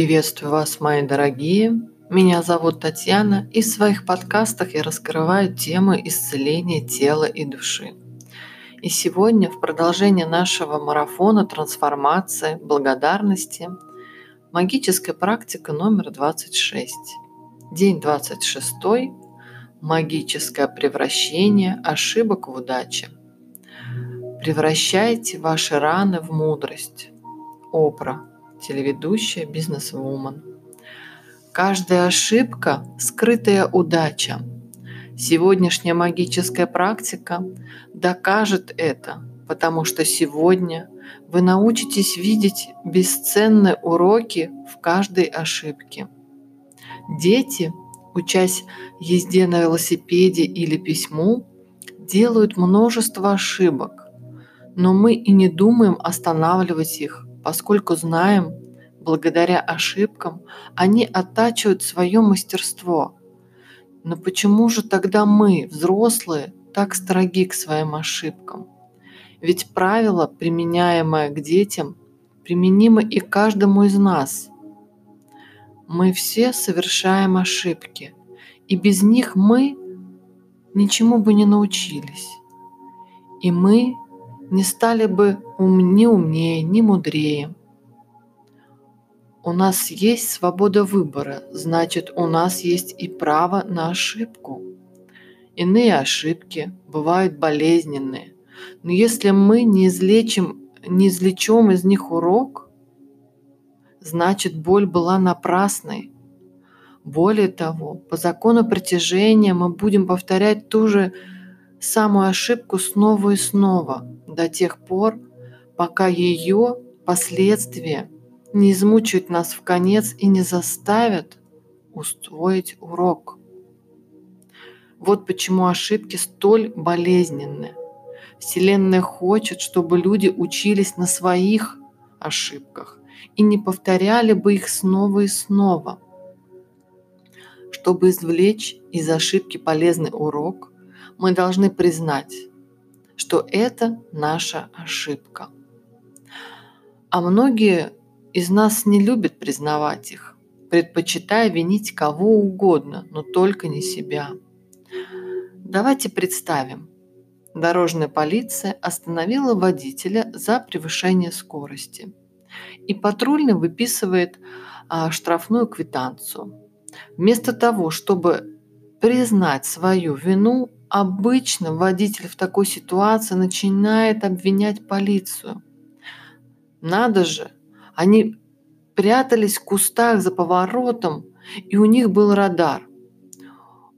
Приветствую вас, мои дорогие. Меня зовут Татьяна, и в своих подкастах я раскрываю темы исцеления тела и души. И сегодня, в продолжение нашего марафона трансформации, благодарности, магическая практика номер 26. День 26. Магическое превращение ошибок в удачи. Превращайте ваши раны в мудрость. Опра телеведущая, бизнес-вумен. Каждая ошибка – скрытая удача. Сегодняшняя магическая практика докажет это, потому что сегодня вы научитесь видеть бесценные уроки в каждой ошибке. Дети, учась езде на велосипеде или письму, делают множество ошибок, но мы и не думаем останавливать их, поскольку знаем, благодаря ошибкам они оттачивают свое мастерство. Но почему же тогда мы, взрослые, так строги к своим ошибкам? Ведь правило, применяемое к детям, применимо и каждому из нас. Мы все совершаем ошибки, и без них мы ничему бы не научились. И мы не стали бы ум, ни умнее, ни мудрее. У нас есть свобода выбора, значит, у нас есть и право на ошибку. Иные ошибки бывают болезненные, но если мы не излечим, не извлечем из них урок, значит, боль была напрасной. Более того, по закону притяжения мы будем повторять ту же самую ошибку снова и снова до тех пор, пока ее последствия не измучают нас в конец и не заставят устроить урок. Вот почему ошибки столь болезненны. Вселенная хочет, чтобы люди учились на своих ошибках и не повторяли бы их снова и снова. Чтобы извлечь из ошибки полезный урок, мы должны признать, что это наша ошибка. А многие из нас не любят признавать их, предпочитая винить кого угодно, но только не себя. Давайте представим, дорожная полиция остановила водителя за превышение скорости. И патрульный выписывает а, штрафную квитанцию. Вместо того, чтобы признать свою вину, Обычно водитель в такой ситуации начинает обвинять полицию. Надо же, они прятались в кустах за поворотом, и у них был радар.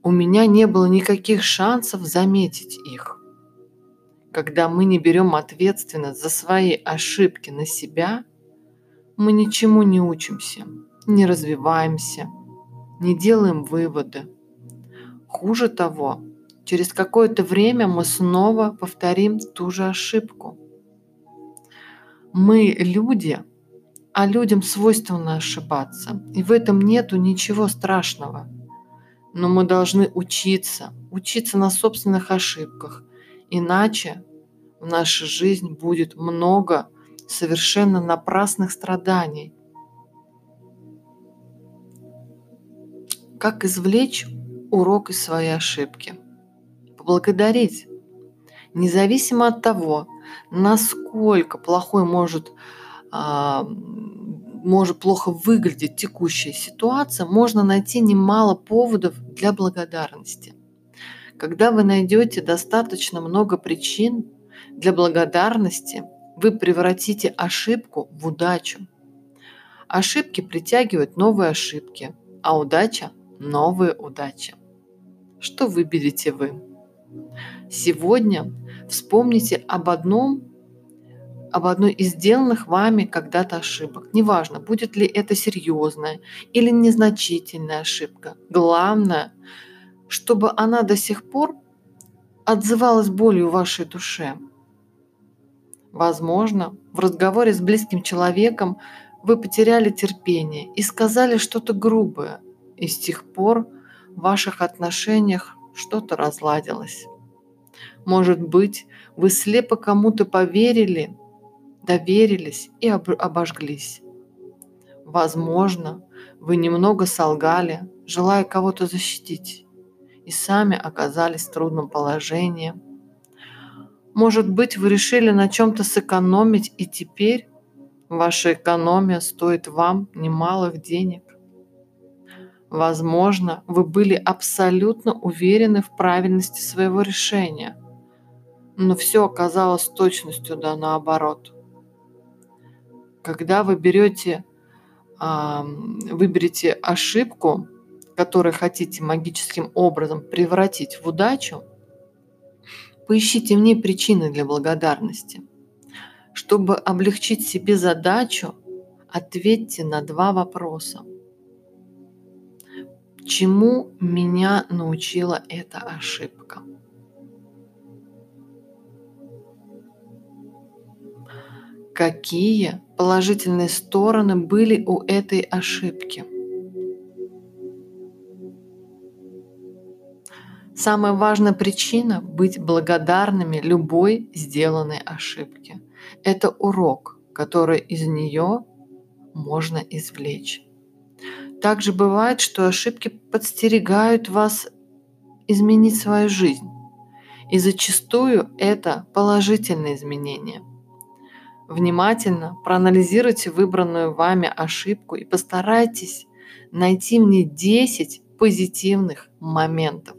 У меня не было никаких шансов заметить их. Когда мы не берем ответственность за свои ошибки на себя, мы ничему не учимся, не развиваемся, не делаем выводы. Хуже того, Через какое-то время мы снова повторим ту же ошибку. Мы люди, а людям свойственно ошибаться, и в этом нету ничего страшного. Но мы должны учиться, учиться на собственных ошибках, иначе в нашей жизни будет много совершенно напрасных страданий. Как извлечь урок из своей ошибки? Поблагодарить. Независимо от того, насколько плохой может, а, может плохо выглядеть текущая ситуация, можно найти немало поводов для благодарности. Когда вы найдете достаточно много причин для благодарности, вы превратите ошибку в удачу. Ошибки притягивают новые ошибки, а удача – новые удачи. Что выберете вы? Сегодня вспомните об одном, об одной из сделанных вами когда-то ошибок. Неважно, будет ли это серьезная или незначительная ошибка. Главное, чтобы она до сих пор отзывалась болью в вашей душе. Возможно, в разговоре с близким человеком вы потеряли терпение и сказали что-то грубое, и с тех пор в ваших отношениях что-то разладилось. Может быть, вы слепо кому-то поверили, доверились и обожглись. Возможно, вы немного солгали, желая кого-то защитить, и сами оказались в трудном положении. Может быть, вы решили на чем-то сэкономить, и теперь ваша экономия стоит вам немалых денег. Возможно, вы были абсолютно уверены в правильности своего решения, но все оказалось точностью да наоборот. Когда вы берете выберете ошибку, которую хотите магическим образом превратить в удачу, поищите в ней причины для благодарности. Чтобы облегчить себе задачу, ответьте на два вопроса. Чему меня научила эта ошибка? Какие положительные стороны были у этой ошибки? Самая важная причина быть благодарными любой сделанной ошибке. Это урок, который из нее можно извлечь. Также бывает, что ошибки подстерегают вас изменить свою жизнь. И зачастую это положительные изменения – Внимательно проанализируйте выбранную вами ошибку и постарайтесь найти в ней 10 позитивных моментов,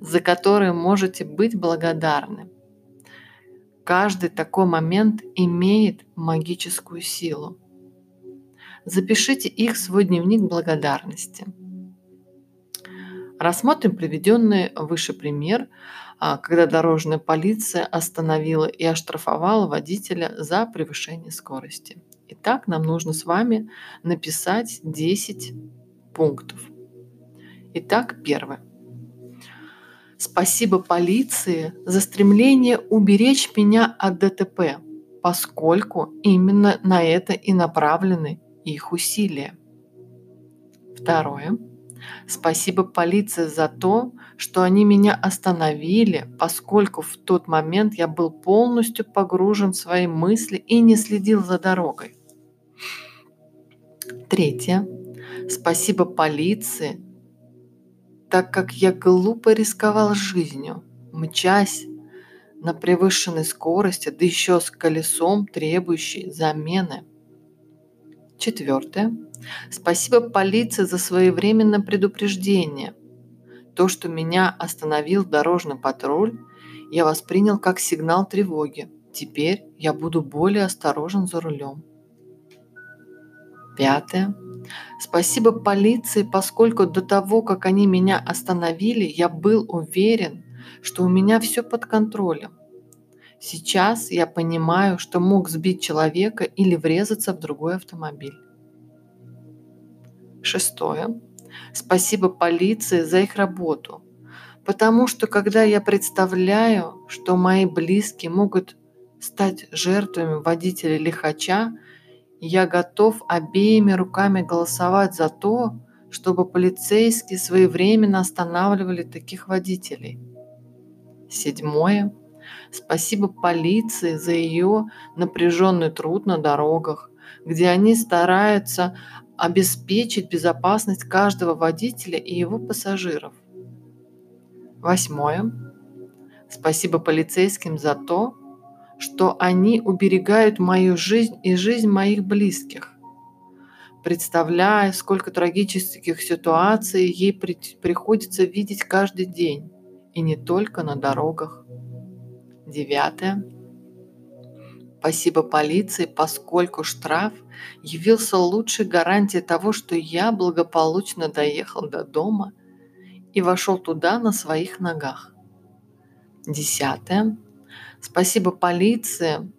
за которые можете быть благодарны. Каждый такой момент имеет магическую силу. Запишите их в свой дневник благодарности. Рассмотрим приведенный выше пример а, когда дорожная полиция остановила и оштрафовала водителя за превышение скорости. Итак, нам нужно с вами написать 10 пунктов. Итак, первое. Спасибо полиции за стремление уберечь меня от ДТП, поскольку именно на это и направлены их усилия. Второе. Спасибо полиции за то, что они меня остановили, поскольку в тот момент я был полностью погружен в свои мысли и не следил за дорогой. Третье. Спасибо полиции, так как я глупо рисковал жизнью, мчась на превышенной скорости, да еще с колесом, требующей замены. Четвертое. Спасибо полиции за своевременное предупреждение. То, что меня остановил дорожный патруль, я воспринял как сигнал тревоги. Теперь я буду более осторожен за рулем. Пятое. Спасибо полиции, поскольку до того, как они меня остановили, я был уверен, что у меня все под контролем. Сейчас я понимаю, что мог сбить человека или врезаться в другой автомобиль. Шестое. Спасибо полиции за их работу. Потому что когда я представляю, что мои близкие могут стать жертвами водителя лихача, я готов обеими руками голосовать за то, чтобы полицейские своевременно останавливали таких водителей. Седьмое. Спасибо полиции за ее напряженный труд на дорогах, где они стараются обеспечить безопасность каждого водителя и его пассажиров. Восьмое. Спасибо полицейским за то, что они уберегают мою жизнь и жизнь моих близких. Представляя, сколько трагических ситуаций ей при приходится видеть каждый день, и не только на дорогах. Девятое. Спасибо полиции, поскольку штраф явился лучшей гарантией того, что я благополучно доехал до дома и вошел туда на своих ногах. Десятое. Спасибо полиции,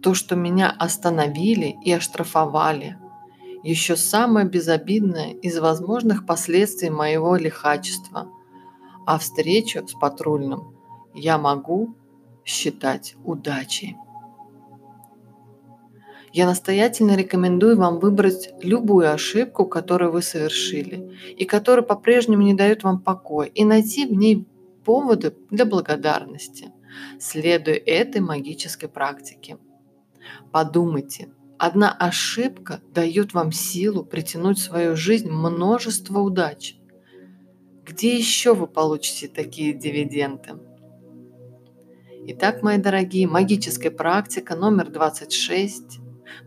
то, что меня остановили и оштрафовали. Еще самое безобидное из возможных последствий моего лихачества. А встречу с патрульным я могу считать удачей. Я настоятельно рекомендую вам выбрать любую ошибку, которую вы совершили, и которая по-прежнему не дает вам покоя, и найти в ней поводы для благодарности, следуя этой магической практике. Подумайте, Одна ошибка дает вам силу притянуть в свою жизнь множество удач. Где еще вы получите такие дивиденды? Итак, мои дорогие, магическая практика номер 26.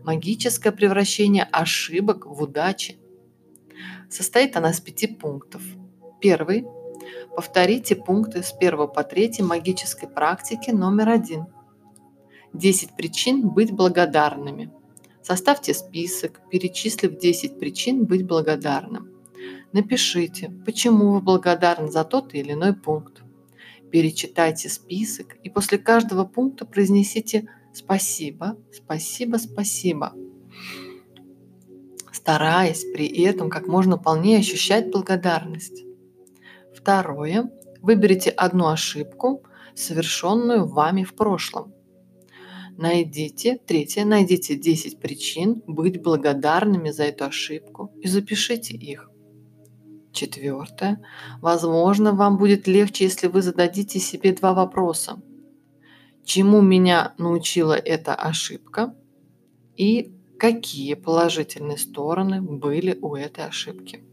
Магическое превращение ошибок в удачи. Состоит она из пяти пунктов. Первый. Повторите пункты с 1 по 3 магической практики номер 1. 10 причин быть благодарными. Составьте список, перечислив 10 причин быть благодарным. Напишите, почему вы благодарны за тот или иной пункт. Перечитайте список и после каждого пункта произнесите «спасибо, спасибо, спасибо», стараясь при этом как можно полнее ощущать благодарность. Второе. Выберите одну ошибку, совершенную вами в прошлом. Найдите, третье, найдите 10 причин быть благодарными за эту ошибку и запишите их. Четвертое. Возможно, вам будет легче, если вы зададите себе два вопроса. Чему меня научила эта ошибка? И какие положительные стороны были у этой ошибки?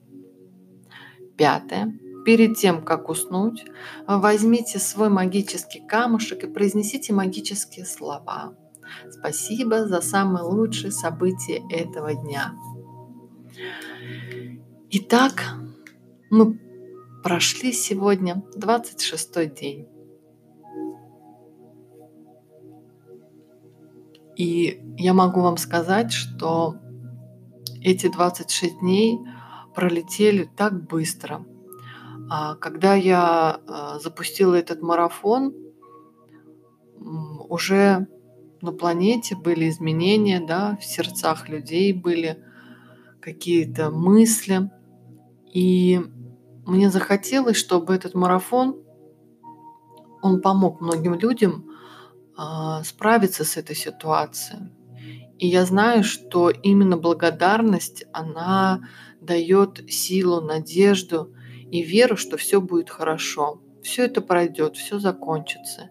Пятое. Перед тем, как уснуть, возьмите свой магический камушек и произнесите магические слова. Спасибо за самые лучшие события этого дня. Итак, мы прошли сегодня 26 день. И я могу вам сказать, что эти 26 дней пролетели так быстро. А когда я а, запустила этот марафон, уже на планете были изменения, да, в сердцах людей были какие-то мысли. И мне захотелось, чтобы этот марафон, он помог многим людям э, справиться с этой ситуацией. И я знаю, что именно благодарность, она дает силу, надежду и веру, что все будет хорошо. Все это пройдет, все закончится.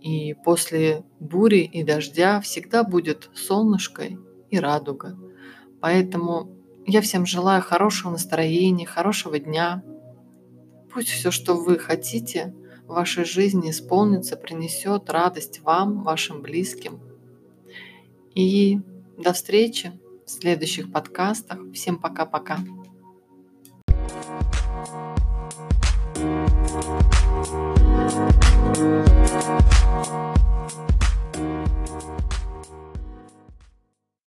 И после бури и дождя всегда будет солнышко и радуга. Поэтому я всем желаю хорошего настроения, хорошего дня. Пусть все, что вы хотите в вашей жизни исполнится, принесет радость вам, вашим близким. И до встречи в следующих подкастах. Всем пока-пока.